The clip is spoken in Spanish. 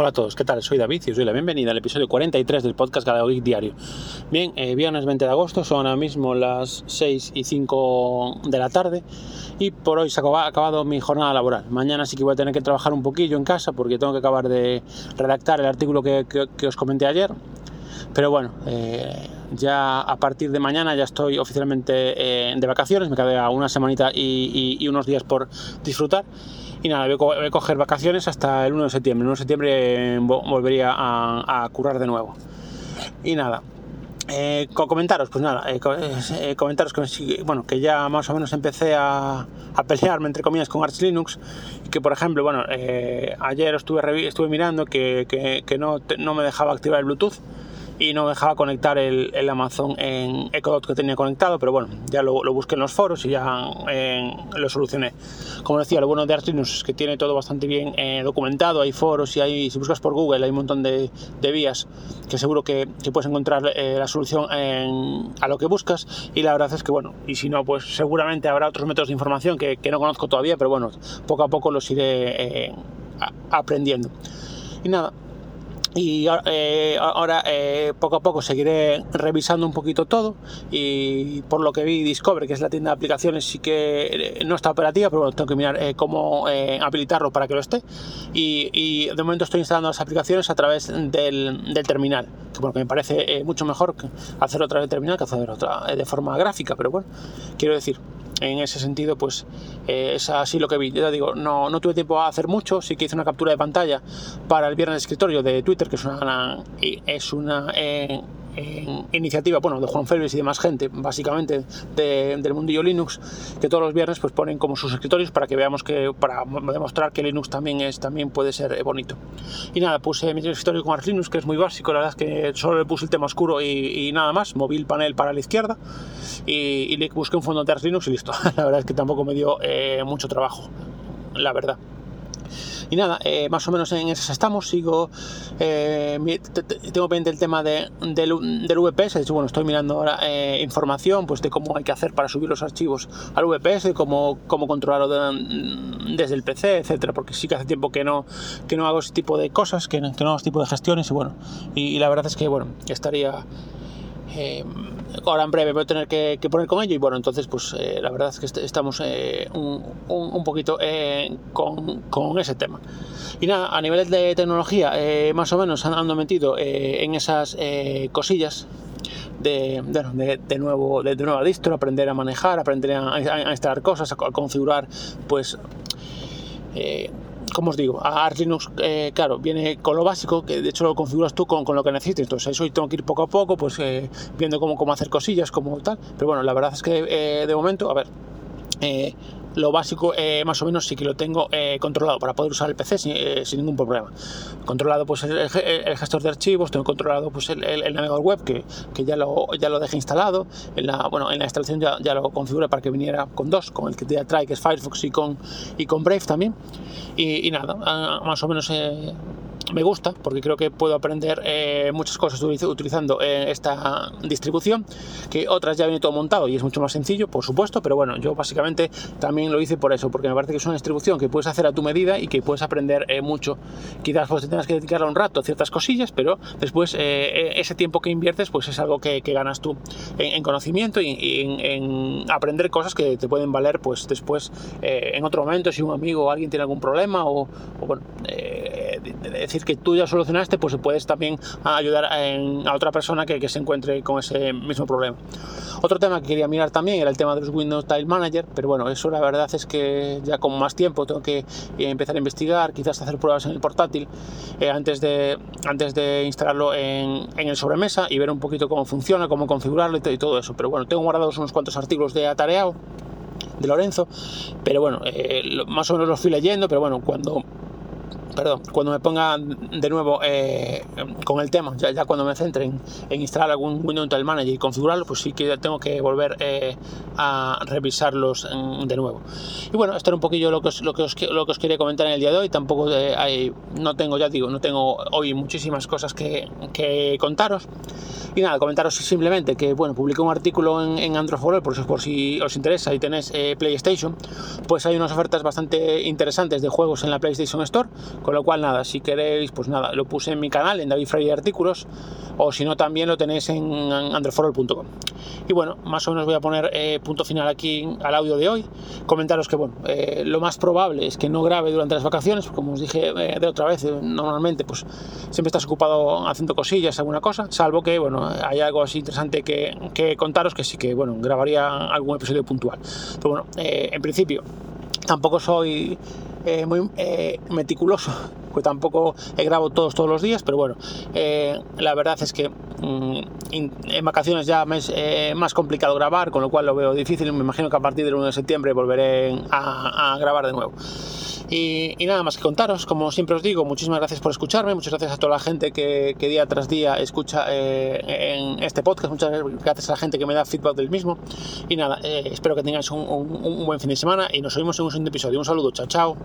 Hola a todos, ¿qué tal? Soy David y os doy la bienvenida al episodio 43 del podcast Galego Geek Diario. Bien, eh, viernes 20 de agosto, son ahora mismo las 6 y 5 de la tarde y por hoy se ha acabado mi jornada laboral. Mañana sí que voy a tener que trabajar un poquillo en casa porque tengo que acabar de redactar el artículo que, os comenté ayer. Pero bueno, eh, ya a partir de mañana ya estoy oficialmente eh, de vacaciones, me queda una semanita y unos días por disfrutar y nada, voy a coger vacaciones hasta el 1 de septiembre. El 1 de septiembre volvería a, currar de nuevo. Y nada, eh, comentaros, pues nada, comentaros que, bueno, que ya más o menos empecé a, pelearme entre comillas con Arch Linux que por ejemplo, bueno, ayer estuve, estuve mirando que, que, no, no me dejaba activar el Bluetooth y no dejaba conectar el, Amazon en Echo Dot que tenía conectado, pero bueno, ya lo, busqué en los foros y ya eh, lo solucioné. Como decía, lo bueno de Arch Linux es que tiene todo bastante bien eh, documentado, hay foros y hay, si buscas por Google hay un montón de, vías que seguro que, puedes encontrar eh, la solución a lo que buscas y la verdad es que bueno, y si no, pues seguramente habrá otros métodos de información que, que no conozco todavía, pero bueno, poco a poco los iré aprendiendo. Y nada, y eh, ahora eh, poco a poco seguiré revisando un poquito todo y por lo que vi Discover que es la tienda de aplicaciones sí que eh, no está operativa pero bueno tengo que mirar cómo habilitarlo para que lo esté. Y, de momento estoy instalando las aplicaciones a través del, terminal que, bueno, que me parece mucho mejor hacerlo a través del terminal que hacerlo otra, de forma gráfica pero bueno quiero decir en ese sentido, pues eh, es así lo que vi. Ya digo, no, no, tuve tiempo a hacer mucho, sí que hice una captura de pantalla para el viernes escritorio de Twitter, que es una, es una eh, iniciativa, bueno, de Juan Félix y de más gente, básicamente del mundillo Linux, que todos los viernes pues ponen como sus escritorios para que veamos que, para demostrar que Linux también es, también puede ser eh, bonito. Y nada, puse mi escritorio con Arch Linux, que es muy básico, la verdad es que solo le puse el tema oscuro y, nada más, móvil panel para la izquierda, y, le busqué un fondo de Arch Linux y listo. la verdad es que tampoco me dio eh, mucho trabajo, la verdad. Y nada, eh, más o menos en esas estamos. Sigo, eh, tengo pendiente el tema de, del, del, VPS. De hecho, bueno, estoy mirando ahora eh, información pues, de cómo hay que hacer para subir los archivos al VPS, cómo, cómo controlarlo desde el PC, etcétera. Porque sí que hace tiempo que no, que no hago ese tipo de cosas, que no, hago ese tipo de gestiones. Y bueno, y, la verdad es que bueno, estaría ahora en breve voy a tener que, poner con ello y bueno, entonces pues eh, la verdad es que estamos eh, un, poquito eh, con, ese tema. Y nada, a nivel de tecnología, más o menos ando metido en esas cosillas de, de, de, nuevo, de, nueva distro, aprender a manejar, aprender a instalar cosas, a, configurar pues como os digo, a Arch Linux, eh, claro, viene con lo básico, que de hecho lo configuras tú con, lo que necesites. Entonces, eso tengo que ir poco a poco, pues eh, viendo cómo, cómo hacer cosillas, como tal. Pero bueno, la verdad es que eh, de momento, a ver, lo básico eh, más o menos sí que lo tengo eh, controlado para poder usar el PC eh, sin, ningún problema. Controlado pues el, gestor de archivos, tengo controlado pues el, navegador web que, que, ya, lo, ya lo dejé instalado. En la, bueno, en la instalación ya, ya lo configuré para que viniera con dos, con el que ya trae que es Firefox y con, y con Brave también. Y, y nada, ah, más o menos me gusta porque creo que puedo aprender eh, muchas cosas utilizando eh, esta distribución, que otras ya viene todo montado y es mucho más sencillo, por supuesto, pero bueno, yo básicamente también lo hice por eso, porque me parece que es una distribución que puedes hacer a tu medida y que puedes aprender eh, mucho. Quizás pues tengas que dedicarle un rato ciertas cosillas, pero después ese tiempo que inviertes pues es algo que, ganas tú en, conocimiento y, en, aprender cosas que te pueden valer pues después en otro momento si un amigo o alguien tiene algún problema o, o bueno, decir que tú ya solucionaste, pues puedes también ayudar a, otra persona que, se encuentre con ese mismo problema. Otro tema que quería mirar también era el tema de los Windows Tile Manager, pero bueno, eso la verdad es que ya con más tiempo tengo que empezar a investigar, quizás hacer pruebas en el portátil eh, antes, de, antes de instalarlo en, el sobremesa y ver un poquito cómo funciona, cómo configurarlo y, todo eso. Pero bueno, tengo guardados unos cuantos artículos de atareado de Lorenzo, pero bueno, eh, más o menos los fui leyendo, pero bueno, cuando perdón, cuando me ponga de nuevo eh, con el tema, ya, cuando me centre en, instalar algún Windows Manager y configurarlo, pues sí que tengo que volver eh, a revisarlos de nuevo. Y bueno, esto era un poquillo lo que os, lo que os, lo que os quería comentar en el día de hoy. Tampoco eh, hay, no tengo, ya digo, no tengo hoy muchísimas cosas que, que contaros. Y nada, comentaros simplemente que, bueno, publiqué un artículo en, en Android por, por si os interesa y tenéis PlayStation, pues hay unas ofertas bastante interesantes de juegos en la PlayStation Store Con lo cual, nada, si queréis, pues nada, lo puse en mi canal, en David Freire Artículos, o si no, también lo tenéis en andreforol.com. Y bueno, más o menos voy a poner eh, punto final aquí al audio de hoy. Comentaros que, bueno, eh, lo más probable es que no grabe durante las vacaciones, como os dije eh, de otra vez, normalmente, pues siempre estás ocupado haciendo cosillas, alguna cosa, salvo que, bueno, hay algo así interesante que, que contaros que sí que, bueno, grabaría algún episodio puntual. Pero bueno, en principio, tampoco soy eh, muy eh, meticuloso, pues tampoco grabo todos todos los días, pero bueno, eh, la verdad es que mm, en vacaciones ya es más complicado grabar, con lo cual lo veo difícil. Me imagino que a partir del 1 de septiembre volveré a grabar de nuevo. Y, nada más que contaros, como siempre os digo, muchísimas gracias por escucharme, muchas gracias a toda la gente que, día tras día escucha eh, en este podcast, muchas gracias a la gente que me da feedback del mismo. Y nada, eh, espero que tengáis un, un buen fin de semana y nos oímos en un siguiente episodio. Un saludo, chao, chao.